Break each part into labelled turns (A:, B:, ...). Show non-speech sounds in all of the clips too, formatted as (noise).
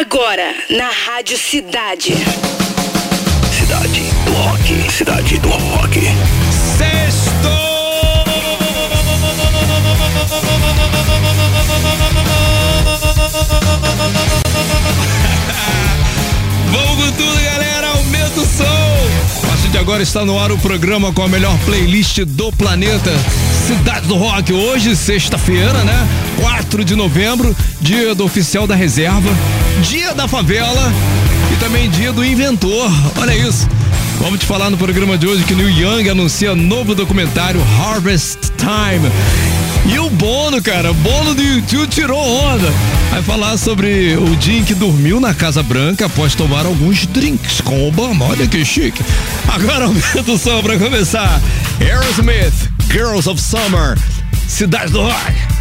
A: Agora, na Rádio Cidade.
B: Cidade do Rock. Cidade do Rock.
C: Sexto! (laughs) Vamos com tudo, agora está no ar o programa com a melhor playlist do planeta. Cidade do Rock. Hoje, sexta-feira, né? 4 de novembro, dia do oficial da reserva, dia da favela e também dia do inventor. Olha isso. Vamos te falar no programa de hoje que Neil Young anuncia novo documentário Harvest Time. E o Bono, cara, Bono do YouTube tirou onda. Vai falar sobre o dia em que dormiu na Casa Branca após tomar alguns drinks com Obama. Olha que chique. Agora aumenta o som pra começar. Aerosmith, Girls of Summer, Cidade do Rock.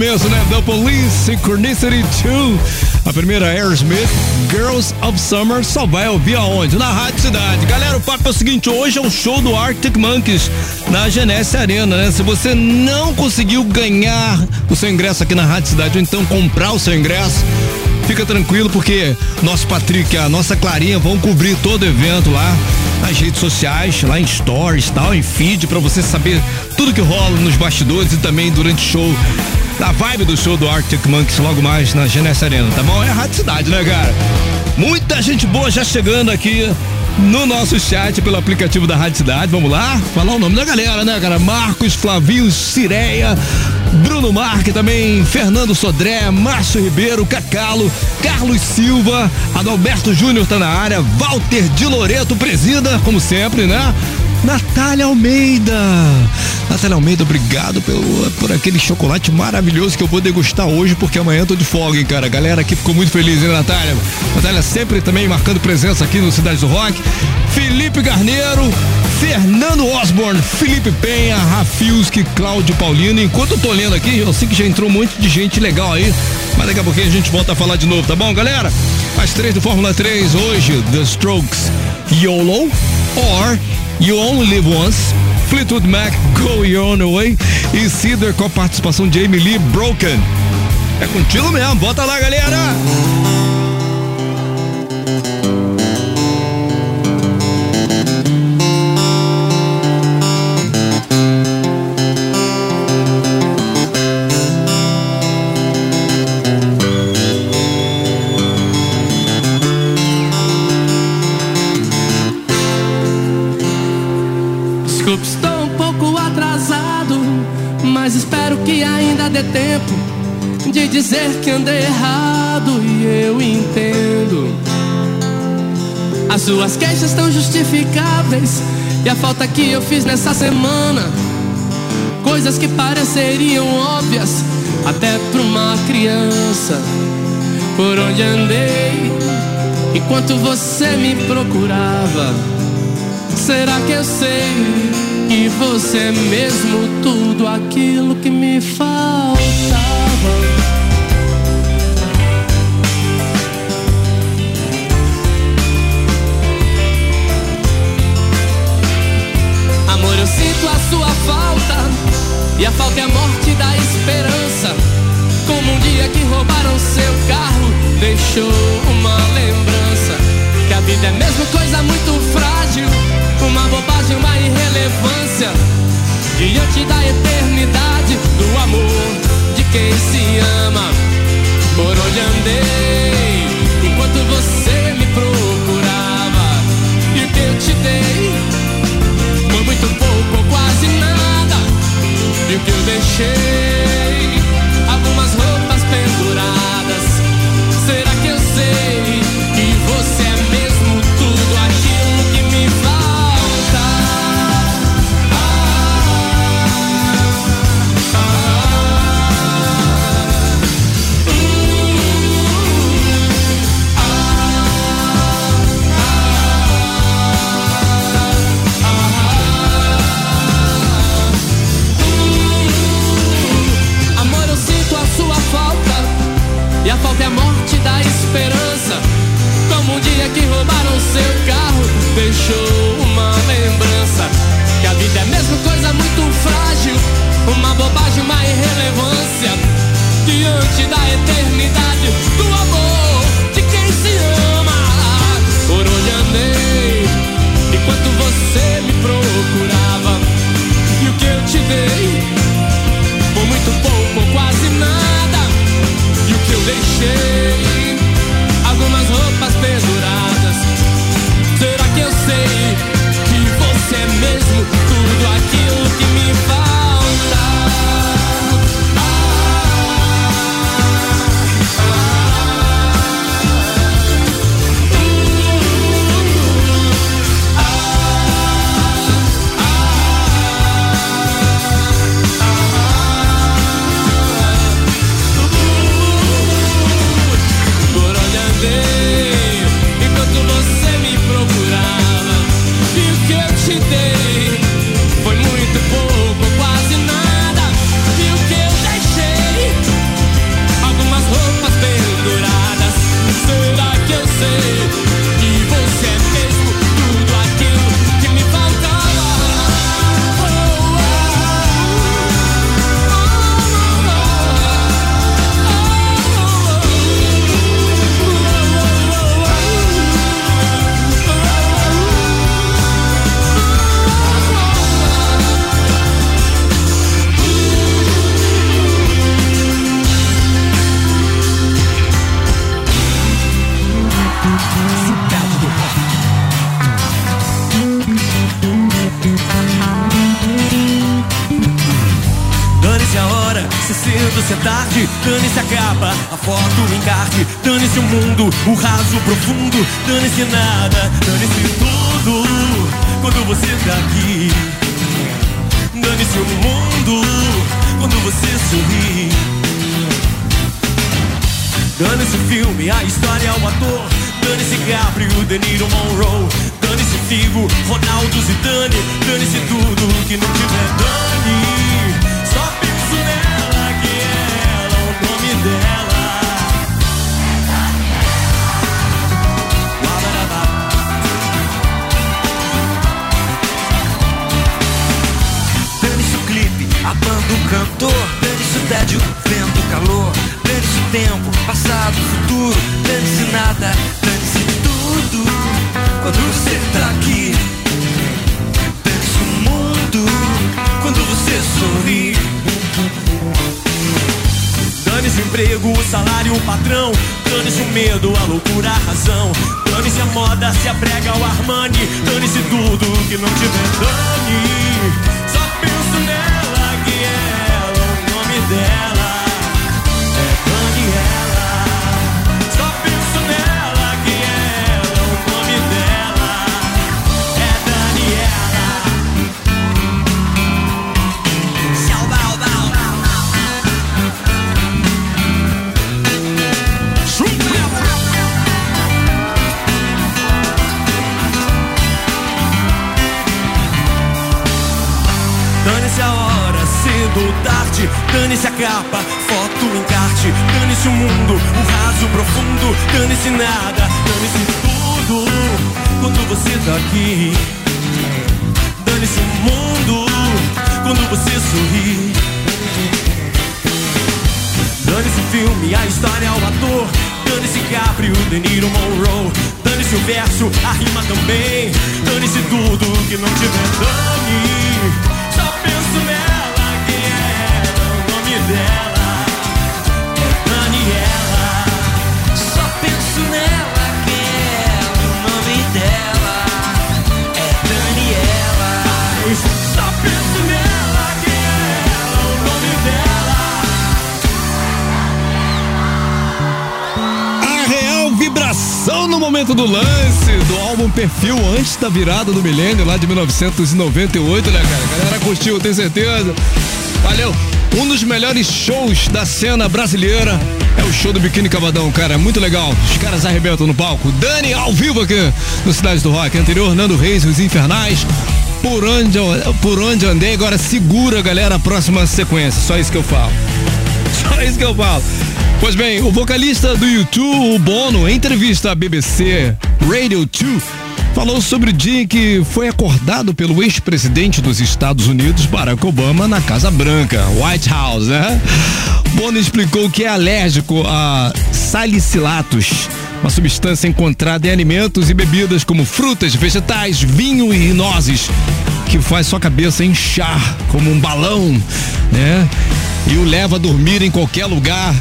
C: Começo, né? The Police Synchronicity 2. A primeira Aerosmith, Girls of Summer, só vai ouvir aonde? Na Rádio Cidade. Galera, o papo é o seguinte: hoje é o show do Arctic Monkeys na Genesse Arena, né? Se você não conseguiu ganhar o seu ingresso aqui na Rádio Cidade, ou então comprar o seu ingresso, fica tranquilo porque nosso Patrick e a nossa Clarinha vão cobrir todo o evento lá nas redes sociais, lá em stories, tal, em feed para você saber tudo que rola nos bastidores e também durante o show. A vibe do show do Arctic Monkeys logo mais na Genesse Arena, tá bom? É a Rádio Cidade, né, cara? Muita gente boa já chegando aqui no nosso chat pelo aplicativo da Rádio Cidade. Vamos lá? Falar o nome da galera, né, cara? Marcos, Flavinho, Cireia, Bruno Marque também, Fernando Sodré, Márcio Ribeiro, Cacalo, Carlos Silva, Adalberto Júnior tá na área, Walter de Loreto presida, como sempre, né? Natália Almeida. Natália Almeida, obrigado pelo, por aquele chocolate maravilhoso que eu vou degustar hoje, porque amanhã tô de folga, hein, cara. A galera aqui ficou muito feliz, hein, Natália? Natália sempre também marcando presença aqui no Cidade do Rock. Felipe Garneiro, Fernando Osborne, Felipe Penha, Rafilski, Cláudio Paulino. Enquanto eu tô lendo aqui, eu sei que já entrou um monte de gente legal aí, mas daqui a pouquinho a gente volta a falar de novo, tá bom, galera? As três do Fórmula 3 hoje, The Strokes, YOLO, or You Only Live Once, Fleetwood Mac, Go Your Own Way e Cedar com a participação de Amy Lee, Broken. É contigo mesmo, bota lá, galera!
D: Ainda dê tempo de dizer que andei errado e eu entendo. As suas queixas estão justificáveis e a falta que eu fiz nessa semana, coisas que pareceriam óbvias até para uma criança. Por onde andei enquanto você me procurava? Será que eu sei que você mesmo tudo aquilo que me faltava? Amor, eu sinto a sua falta e a falta é a morte da esperança. Como um dia que roubaram seu carro, deixou uma lembrança. Que a vida é mesmo coisa muito frágil, uma bobagem, uma irrelevância. Diante da eternidade, do amor de quem se ama. Por onde andei, enquanto você me procurava. E que eu te dei foi muito pouco ou quase nada. E o que eu deixei,
C: momento do lance do álbum Perfil antes da virada do milênio lá de 1998, né, cara? A galera curtiu, tenho certeza. Valeu. Um dos melhores shows da cena brasileira é o show do Biquíni Cavadão, cara. Muito legal. Os caras arrebentam no palco. Dani ao vivo aqui no Cidade do Rock. Anterior, Nando Reis, Os Infernais. Por onde, por onde andei, agora segura, galera, a próxima sequência. Só isso que eu falo. (laughs) Só isso que eu falo. Pois bem, o vocalista do YouTube, o Bono, em entrevista à BBC Radio 2, falou sobre o dia em que foi acordado pelo ex-presidente dos Estados Unidos, Barack Obama, na Casa Branca, White House, né? Bono explicou que é alérgico a salicilatos, uma substância encontrada em alimentos e bebidas como frutas, vegetais, vinho e nozes, que faz sua cabeça inchar como um balão, né? E o leva a dormir em qualquer lugar.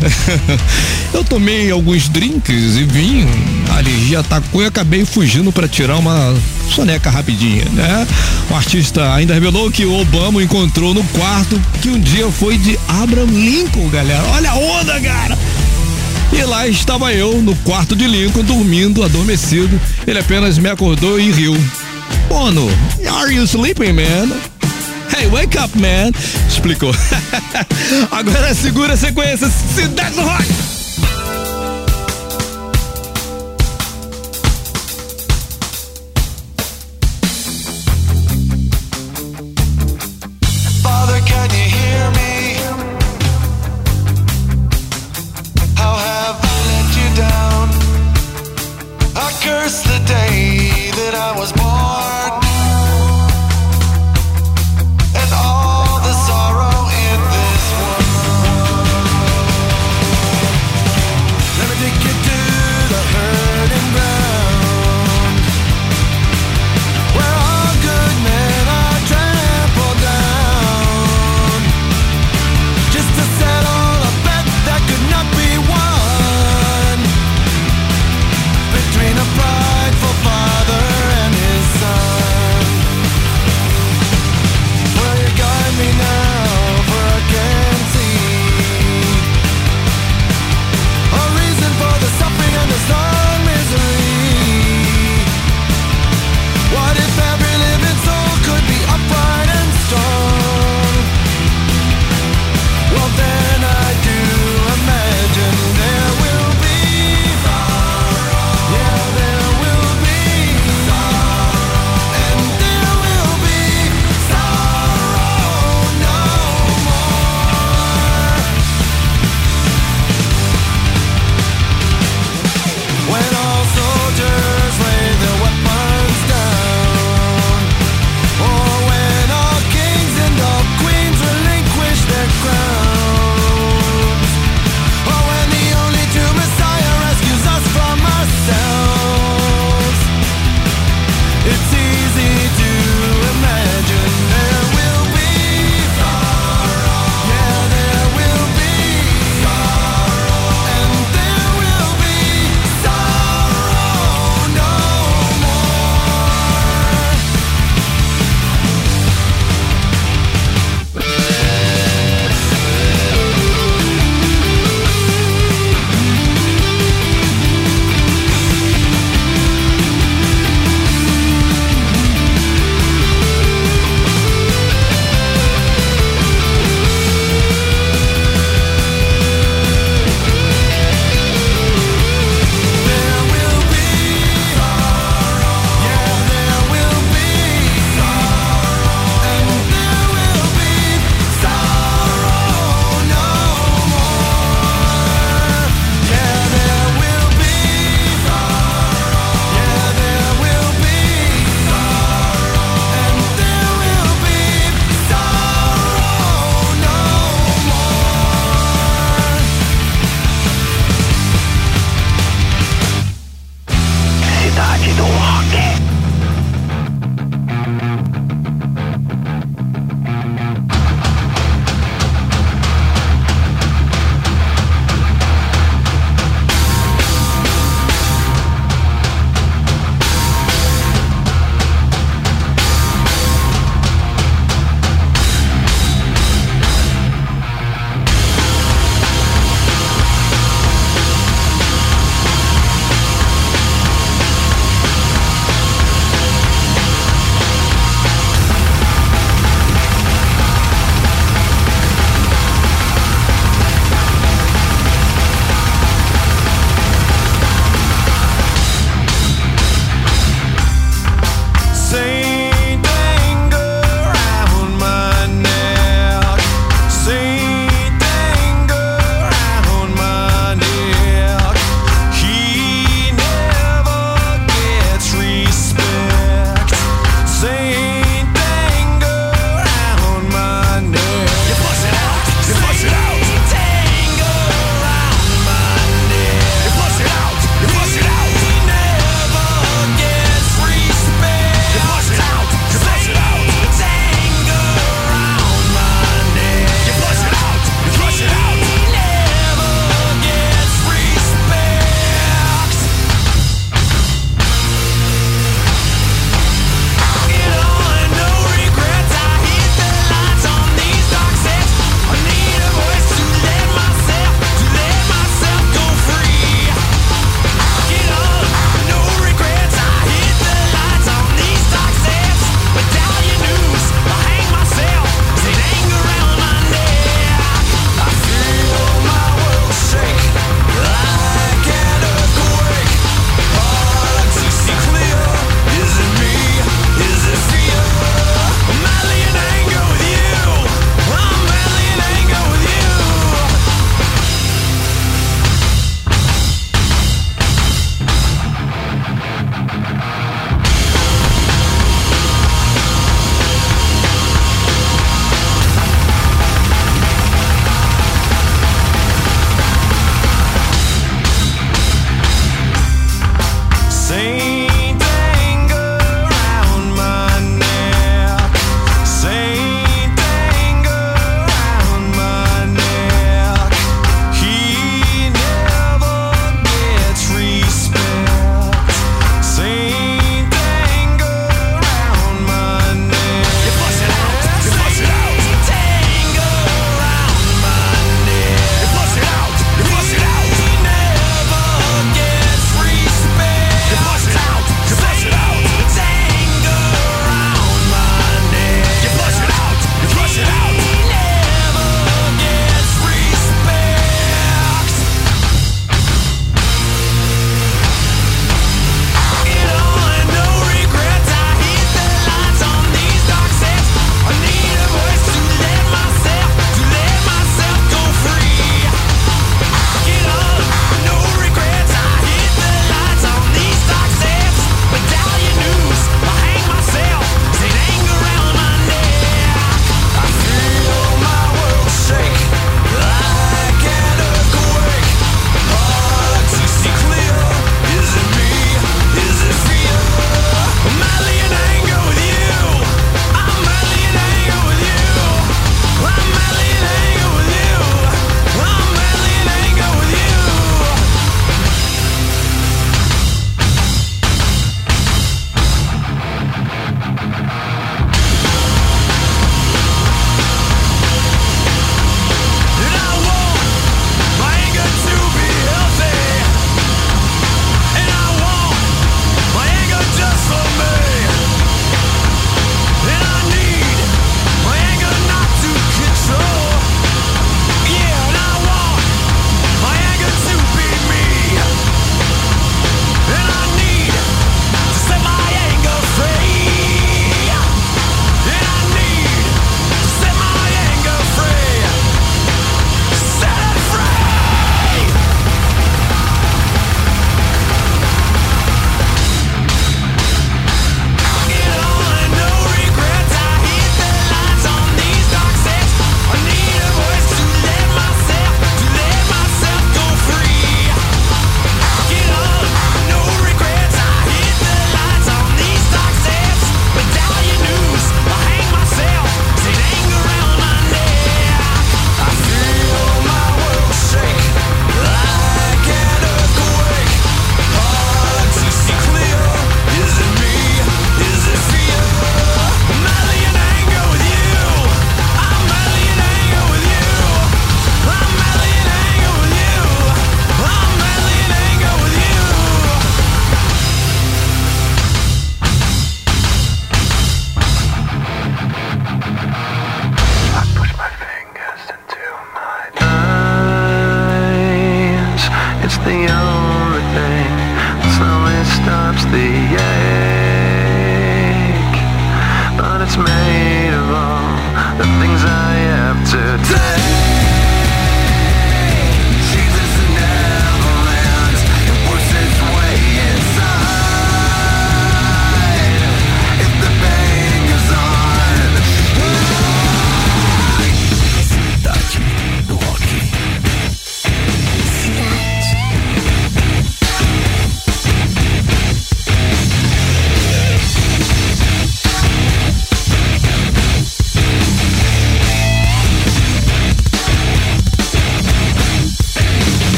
C: (laughs) Eu tomei alguns drinks e vinho, a alergia atacou e acabei fugindo para tirar uma soneca rapidinha, né? O artista ainda revelou que o Obama encontrou no quarto que um dia foi de Abraham Lincoln, galera. Olha a onda, cara! E lá estava eu, no quarto de Lincoln, dormindo, adormecido. Ele apenas me acordou e riu. Bono, are you sleeping, man? Hey, wake up, man! Explicou. (laughs) Agora segura a sequência. Cidade do Rock!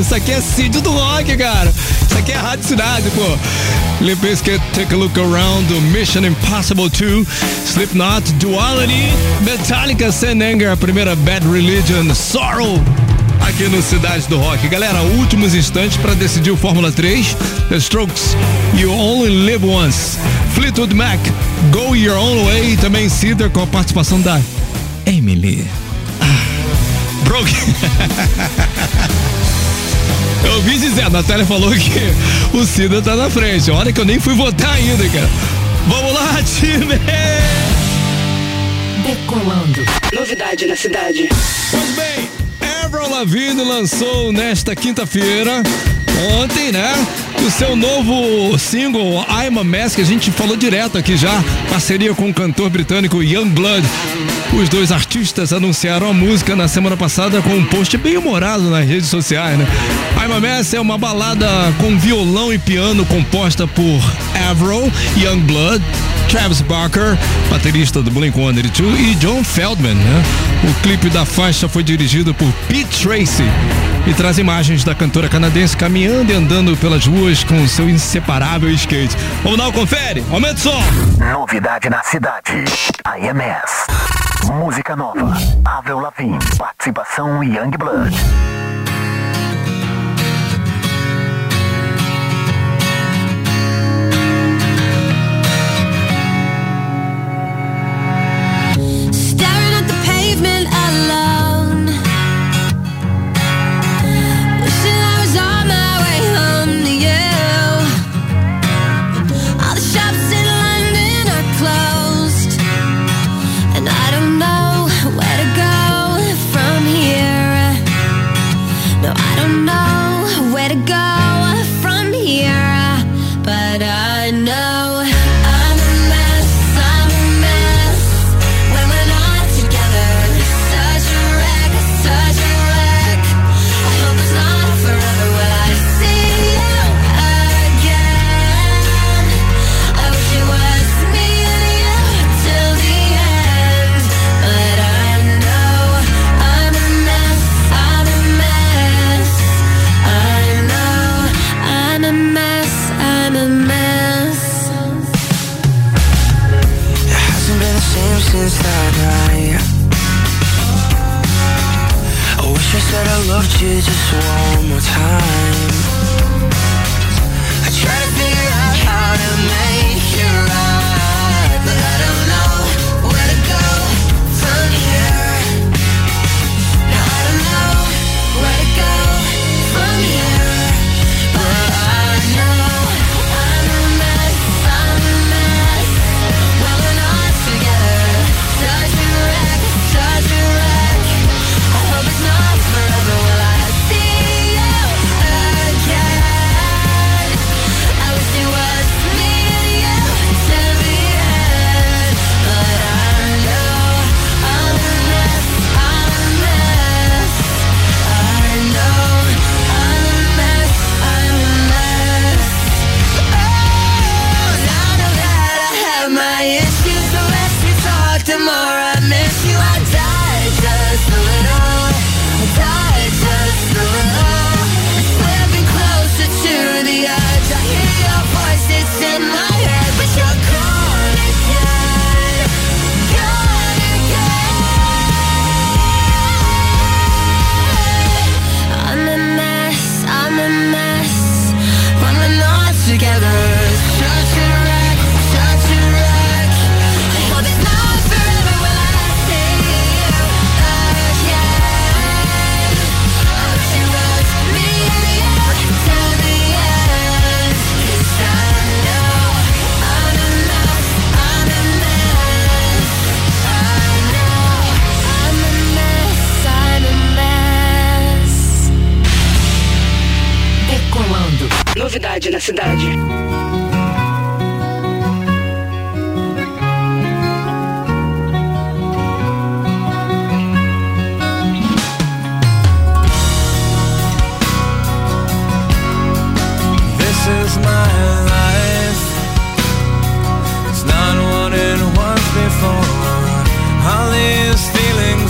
C: Isso aqui é Cid do Rock, cara. Isso aqui é Rádio Cidade, pô. Limp Bizkit, Take a Look Around, Mission Impossible 2, Slipknot, Duality, Metallica, San Anger, a primeira Bad Religion, Sorrow, aqui no Cidade do Rock. Galera, últimos instantes para decidir o Fórmula 3. The Strokes, You Only Live Once. Fleetwood Mac, Go Your Own Way. Também Cedar com a participação da Emily. Ah, Broke. (laughs) Eu ouvi dizer, a Natália falou que o Cida tá na frente. Olha que eu nem fui votar ainda, cara. Vamos lá, (laughs) time!
A: Decolando. Novidade na cidade.
C: Pois bem, Avril Lavigne lançou nesta quinta-feira, ontem, né? O seu novo single I'm a Mess, que a gente falou direto aqui já, parceria com o cantor britânico Youngblood. Os dois artistas anunciaram a música na semana passada com um post bem humorado nas redes sociais, né? I'm a Mess é uma balada com violão e piano composta por Avril, Youngblood, Travis Barker, baterista do Blink-182 e John Feldman, né? O clipe da faixa foi dirigido por Pete Tracy e traz imagens da cantora canadense caminhando e andando pelas ruas com o seu inseparável skate. Vamos dar um confere? Aumenta o som!
B: Novidade na cidade. IMS. Música nova. Avril Lavigne. Participação Youngblood.
E: Staring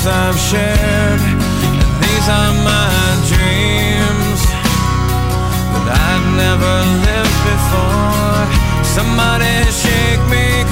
F: those I've shared. And these are my dreams that I've never lived before. Somebody shake me,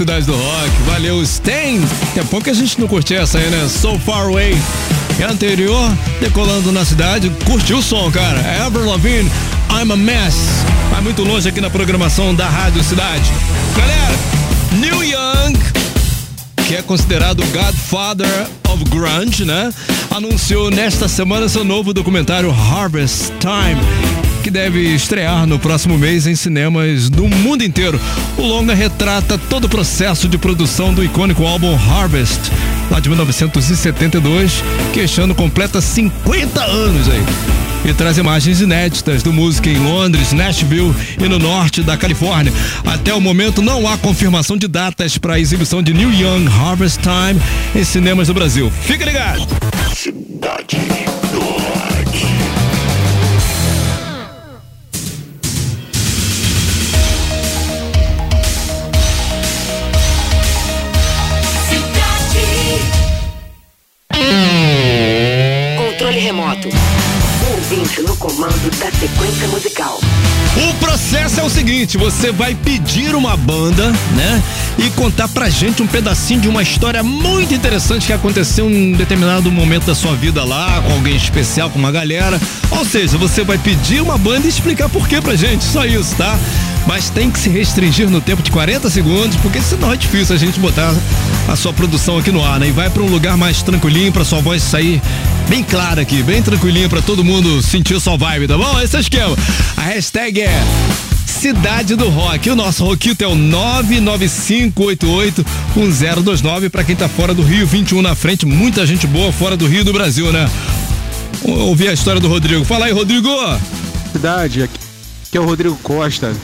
C: Cidade do Rock. Valeu, Stain. É bom que a gente não curtia essa aí, né? So Far Away. É anterior, decolando na cidade. Curtiu o som, cara. É Avril Lavigne, I'm a Mess. Vai muito longe aqui na programação da Rádio Cidade. Galera, Neil Young, que é considerado Godfather of Grunge, né? Anunciou nesta semana seu novo documentário Harvest Time, que deve estrear no próximo mês em cinemas do mundo inteiro. O longa retrata todo o processo de produção do icônico álbum Harvest, lá de 1972, que este ano completa 50 anos aí. E traz imagens inéditas do músico em Londres, Nashville e no norte da Califórnia. Até o momento não há confirmação de datas para a exibição de New Young Harvest Time em cinemas do Brasil. Fica ligado!
B: Cidade
A: Controle remoto. Ouvinte no comando da sequência musical.
C: O processo é o seguinte: você vai pedir uma banda, né? E contar pra gente um pedacinho de uma história muito interessante que aconteceu em um determinado momento da sua vida lá, com alguém especial, com uma galera. Ou seja, você vai pedir uma banda e explicar por quê pra gente. Só isso, tá? mas tem que se restringir no tempo de 40 segundos, porque senão é difícil a gente botar a sua produção aqui no ar, né? E vai para um lugar mais tranquilinho para sua voz sair bem clara aqui, bem tranquilinho para todo mundo sentir sua vibe, tá bom? Esse é o esquema. A hashtag é Cidade do Rock. O nosso Roquito é o 995881029 para quem tá fora do Rio, 21 na frente. Muita gente boa fora do Rio do Brasil, né? Ouvir a história do Rodrigo. Fala aí, Rodrigo!
E: Cidade, aqui é o Rodrigo Costa.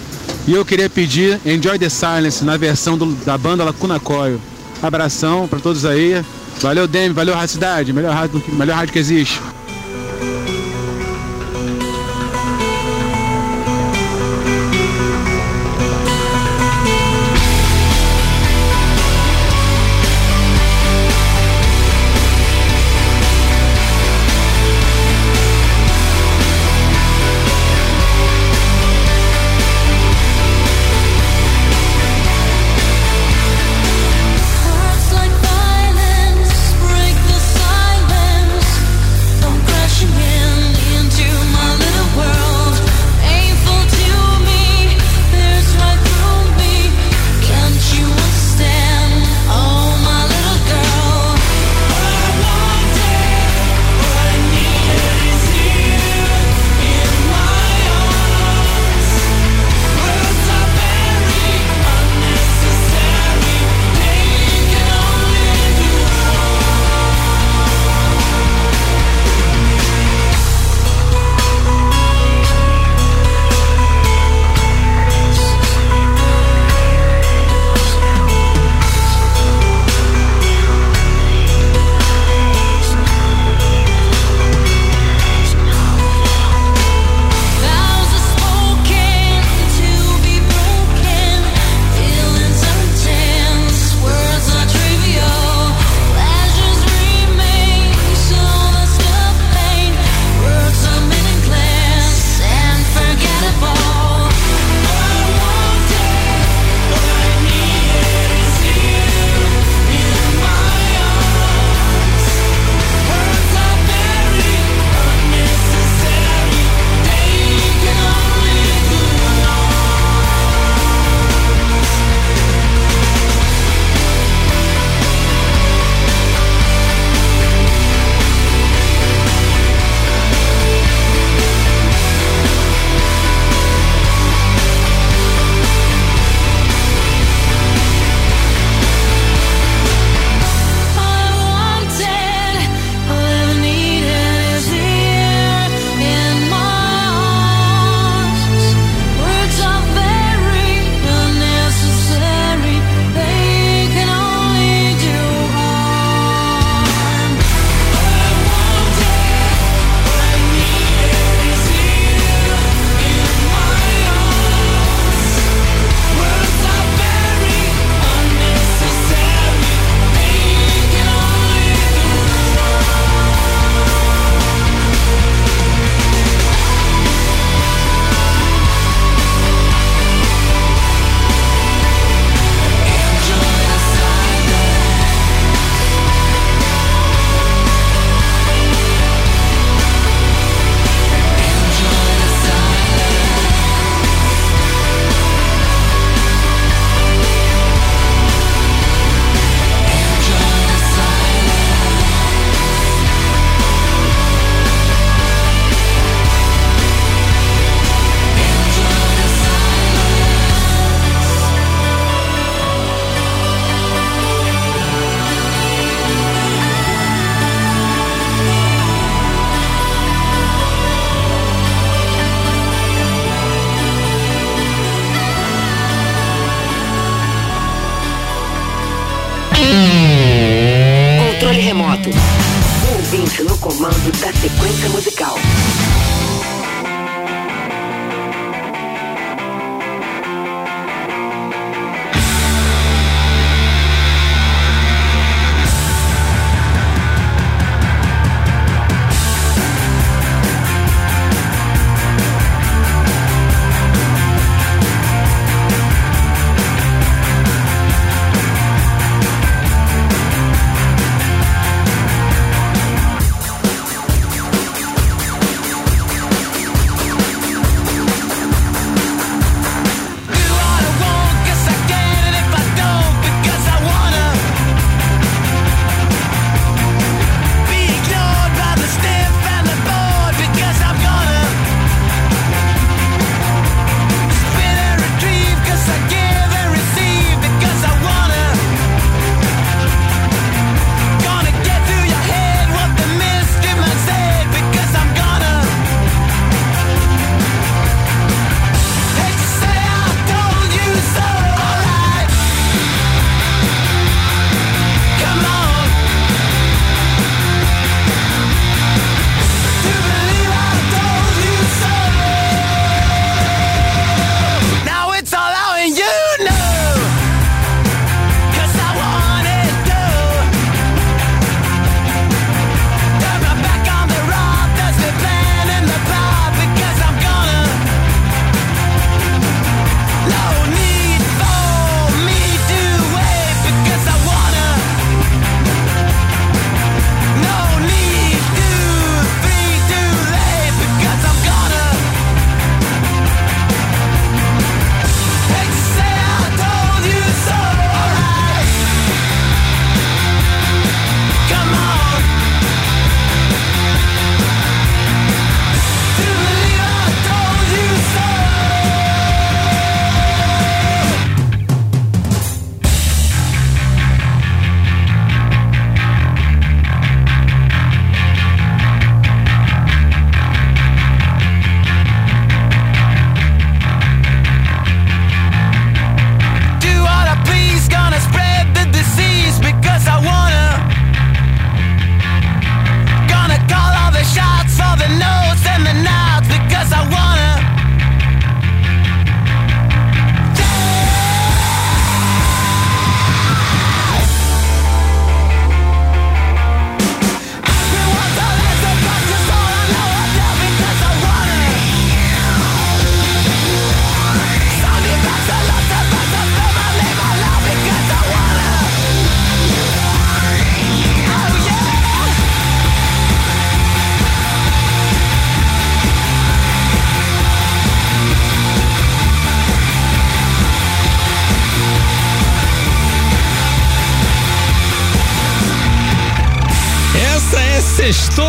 E: E eu queria pedir Enjoy the Silence na versão do, da banda Lacuna Coil. Abração para todos aí. Valeu, Demi. Valeu, Racidade. Melhor rádio, melhor rádio que existe.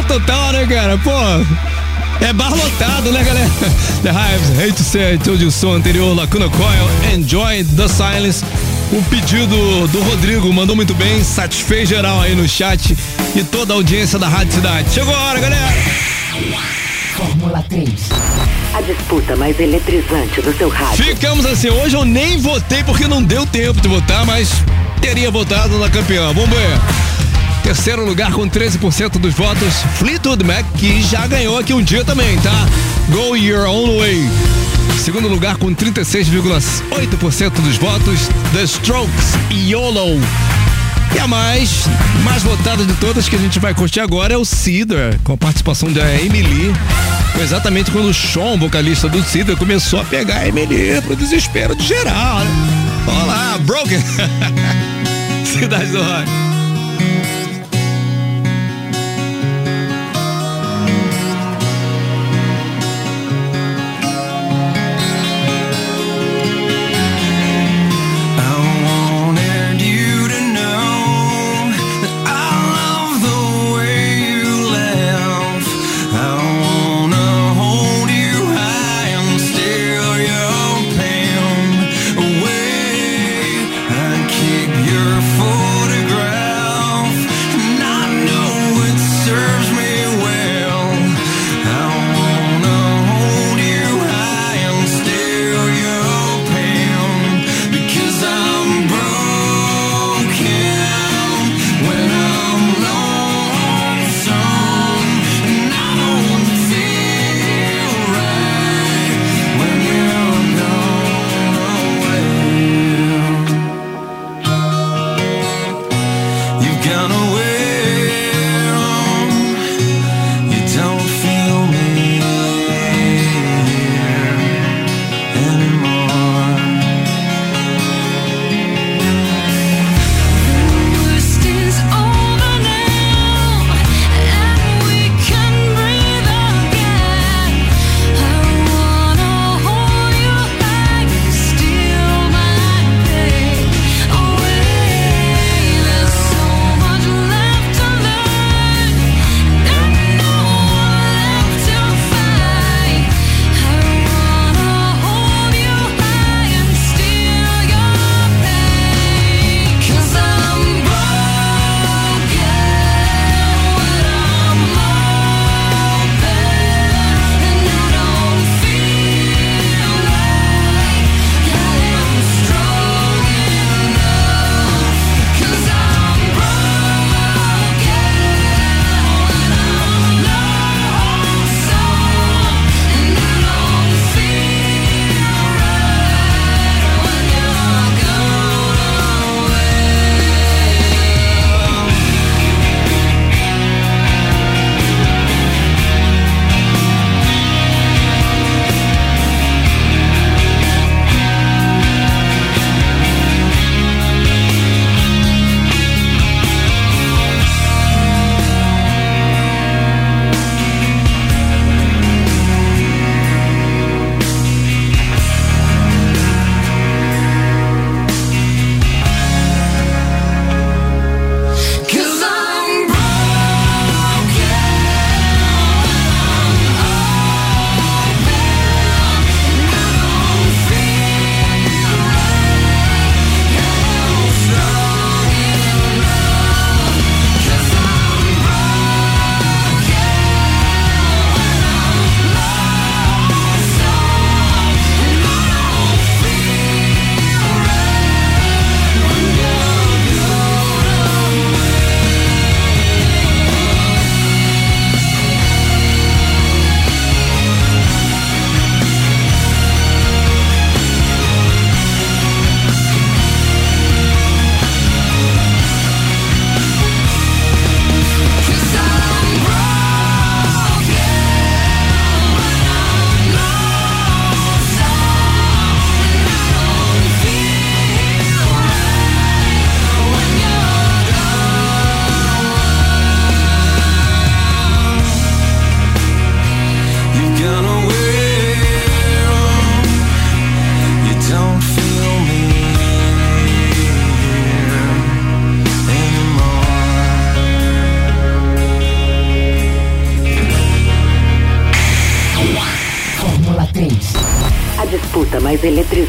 C: Total, né, cara? Pô. É bar lotado, né, galera? (laughs) The Hives, Hate to Say, I Told You So anterior, Lacuna Coil, Enjoy the Silence. O pedido do Rodrigo mandou muito bem, satisfez geral aí no chat e toda a audiência da Rádio Cidade. Chegou a hora, galera!
A: Fórmula 3. A disputa mais eletrizante do seu rádio.
C: Ficamos assim, hoje eu nem votei porque não deu tempo de votar, mas teria votado na campeã. Vamos ver. Terceiro lugar com 13% dos votos, Fleetwood Mac, que já ganhou aqui um dia também, tá? Go Your Own Way. Segundo lugar com 36,8% dos votos, The Strokes e YOLO. E a mais, mais votada de todas que a gente vai curtir agora é o Cedar, com a participação da Emily. Foi exatamente quando o Sean, vocalista do Cedar, começou a pegar a Emily pro desespero de geral? Olá, Broken! (laughs) Cidade do Rock.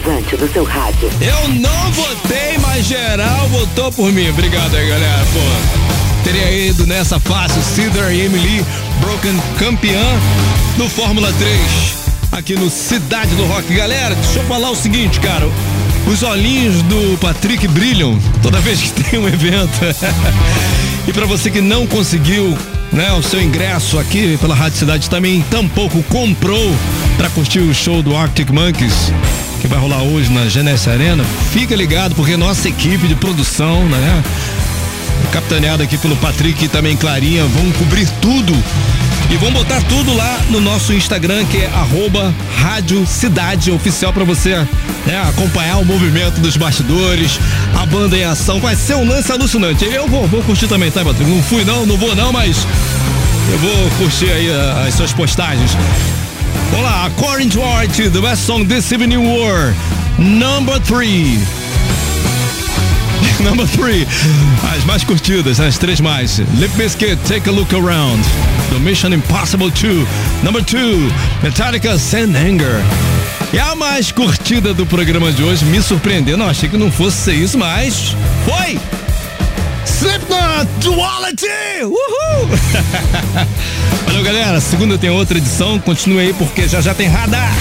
A: Do seu rádio.
C: Eu não votei, mas geral votou por mim. Obrigado aí, galera. Pô, teria ido nessa fácil. Cedar e Emily Broken campeã do Fórmula 3 aqui no Cidade do Rock. Galera, deixa eu falar o seguinte, cara. Os olhinhos do Patrick brilham toda vez que (laughs) tem um evento. e para você que não conseguiu né, o seu ingresso aqui pela Rádio Cidade também tampouco comprou para curtir o show do Arctic Monkeys que vai rolar hoje na Genesse Arena, fica ligado porque nossa equipe de produção, né, capitaneada aqui pelo Patrick e também Clarinha, vão cobrir tudo e vão botar tudo lá no nosso Instagram, que é arroba Rádio Cidade Oficial para você né, acompanhar o movimento dos bastidores, a banda em ação. Vai ser um lance alucinante. Eu vou, vou curtir também, tá, Patrick? Não fui não, não vou não, mas eu vou curtir aí a, as suas postagens. Vamos lá, According to Art, the best song this evening war, number three. (laughs) Number three, as mais curtidas, as três mais. Lip Biscuit, Take a Look Around. The Mission Impossible 2. Number two, Metallica, Sand Anger. E a mais curtida do programa de hoje me surpreendeu. Não achei que não fosse ser isso, mas foi! Slipknot Duality! Uhul! (laughs) Valeu, galera. Segunda tem outra edição. Continue aí porque já já tem radar.